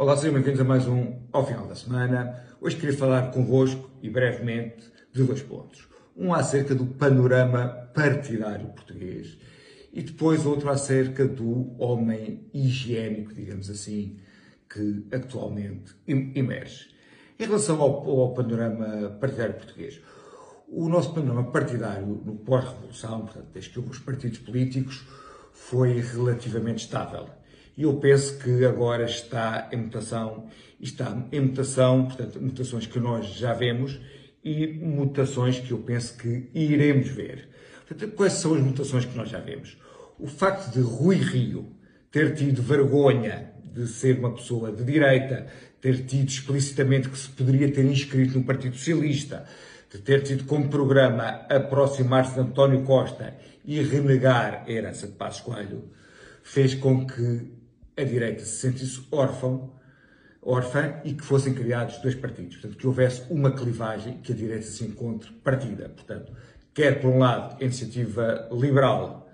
Olá, sejam bem-vindos a mais um Ao Final da Semana. Hoje queria falar convosco, e brevemente, de dois pontos. Um acerca do panorama partidário português e depois outro acerca do homem higiênico, digamos assim, que atualmente emerge. Em relação ao, ao panorama partidário português, o nosso panorama partidário no pós-revolução, portanto, desde que houve os partidos políticos, foi relativamente estável. E eu penso que agora está em mutação, está em mutação, portanto, mutações que nós já vemos e mutações que eu penso que iremos ver. Portanto, quais são as mutações que nós já vemos? O facto de Rui Rio ter tido vergonha de ser uma pessoa de direita, ter tido explicitamente que se poderia ter inscrito no Partido Socialista, de ter tido como programa aproximar-se de António Costa e renegar a herança de Passos Coelho, fez com que a direita se sentisse órfão, órfã e que fossem criados dois partidos. Portanto, que houvesse uma clivagem que a direita se encontre partida. Portanto, quer por um lado a iniciativa liberal,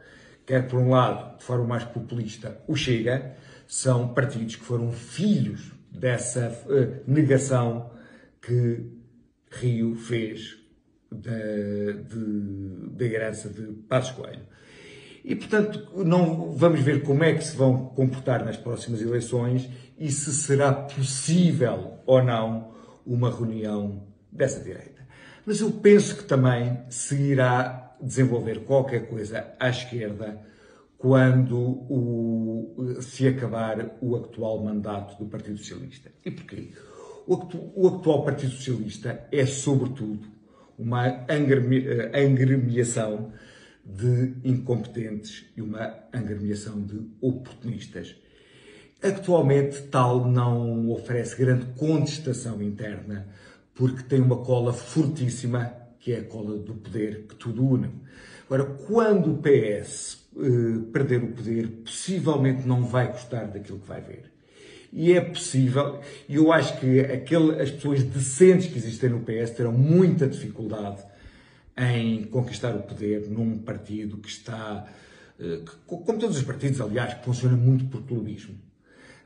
quer por um lado, de forma mais populista, o Chega, são partidos que foram filhos dessa uh, negação que Rio fez da, da herança de Passos Coelho. E, portanto, não vamos ver como é que se vão comportar nas próximas eleições e se será possível ou não uma reunião dessa direita. Mas eu penso que também se irá desenvolver qualquer coisa à esquerda quando o, se acabar o atual mandato do Partido Socialista. E porquê? O, atual Partido Socialista é, sobretudo, uma angremiação de incompetentes e uma angremiação de oportunistas. Atualmente, tal não oferece grande contestação interna, porque tem uma cola fortíssima, que é a cola do poder que tudo une. Agora, quando o PS eh, perder o poder, possivelmente não vai gostar daquilo que vai ver. E é possível, e eu acho que aquele, as pessoas decentes que existem no PS terão muita dificuldade em conquistar o poder num partido que está, eh, como todos os partidos, aliás, que funciona muito por clubismo.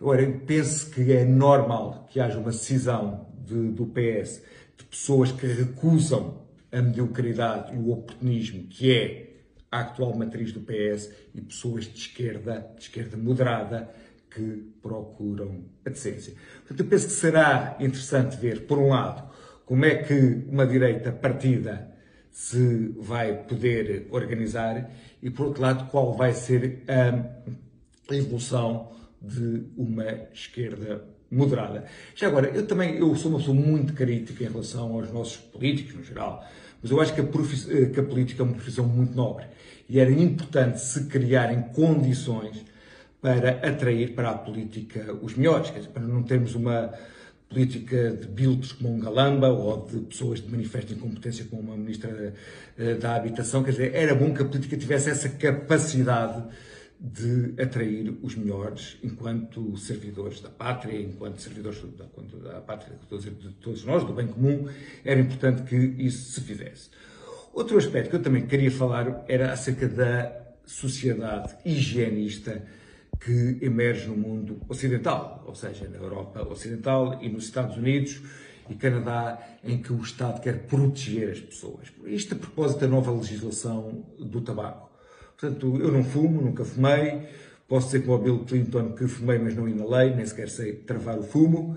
Agora, eu penso que é normal que haja uma cisão de, do PS de pessoas que recusam a mediocridade e o oportunismo que é a atual matriz do PS e pessoas de esquerda, de esquerda moderada, que procuram a decência. Portanto, eu penso que será interessante ver, por um lado, como é que uma direita partida se vai poder organizar e, por outro lado, qual vai ser a evolução de uma esquerda moderada. Já agora, eu também eu sou uma pessoa muito crítica em relação aos nossos políticos, no geral, mas eu acho que a, que a política é uma profissão muito nobre e era importante se criarem condições para atrair para a política os melhores, para não termos uma política de biltres como um Galamba ou de pessoas de manifesta incompetência como uma ministra eh, da Habitação. Quer dizer, era bom que a política tivesse essa capacidade de atrair os melhores enquanto servidores da pátria, enquanto servidores da, da pátria, de todos nós, do bem comum, era importante que isso se fizesse. Outro aspecto que eu também queria falar era acerca da sociedade higienista que emerge no mundo ocidental, ou seja, na Europa Ocidental e nos Estados Unidos e Canadá, em que o Estado quer proteger as pessoas. Isto a propósito da nova legislação do tabaco. Portanto, eu não fumo, nunca fumei, posso dizer como o Bill Clinton que fumei, mas não inalei, nem sequer sei travar o fumo.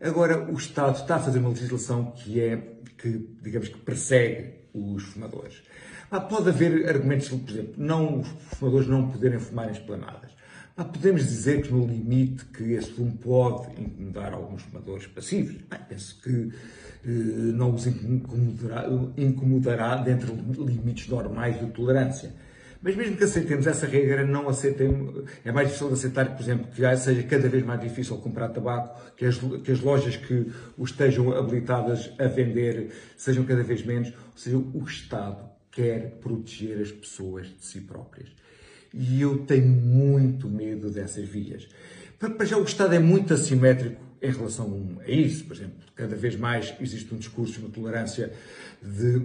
Agora, o Estado está a fazer uma legislação que é, que, digamos que persegue os fumadores. pode haver argumentos, por exemplo, não, os fumadores não poderem fumar em esplanadas. Podemos dizer que no limite que esse fumo pode incomodar alguns fumadores passivos. Bem, penso que eh, não os incomodará, incomodará dentro de limites normais de tolerância. Mas mesmo que aceitemos essa regra, não aceitemos, é mais difícil aceitar, por exemplo, que seja cada vez mais difícil comprar tabaco, que as, que as lojas que o estejam habilitadas a vender sejam cada vez menos. Ou seja, o Estado quer proteger as pessoas de si próprias. E eu tenho muito medo dessas vias. Para já, o Estado é muito assimétrico em relação a isso. Por exemplo, cada vez mais existe um discurso, uma tolerância de,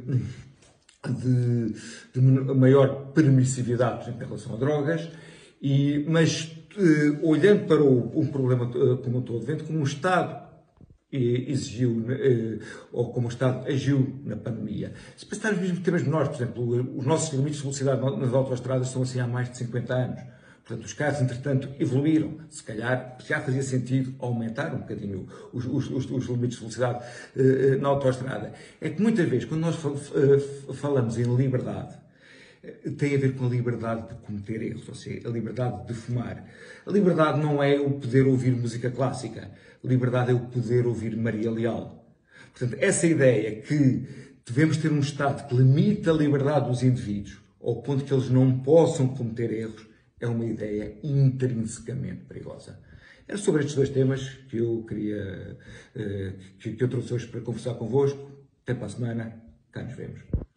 de, de maior permissividade, por exemplo, em relação a drogas, e, mas eh, olhando para o, um problema como um todo, vendo como o Estado exigiu, ou como o Estado agiu na pandemia. Se pensarmos mesmo em temas menores, por exemplo, os nossos limites de velocidade nas autoestradas são assim há mais de 50 anos. Portanto, os carros, entretanto, evoluíram. Se calhar já fazia sentido aumentar um bocadinho os, os, os, limites de velocidade uh, na autoestrada. É que muitas vezes, quando nós falamos em liberdade, tem a ver com a liberdade de cometer erros, ou seja, a liberdade de fumar. A liberdade não é o poder ouvir música clássica, a liberdade é o poder ouvir Maria Leal. Portanto, essa ideia que devemos ter um Estado que limita a liberdade dos indivíduos ao ponto que eles não possam cometer erros, é uma ideia intrinsecamente perigosa. Era sobre estes dois temas que eu queria, eh, que eu trouxe hoje para conversar convosco. Até para a semana. Cá nos vemos.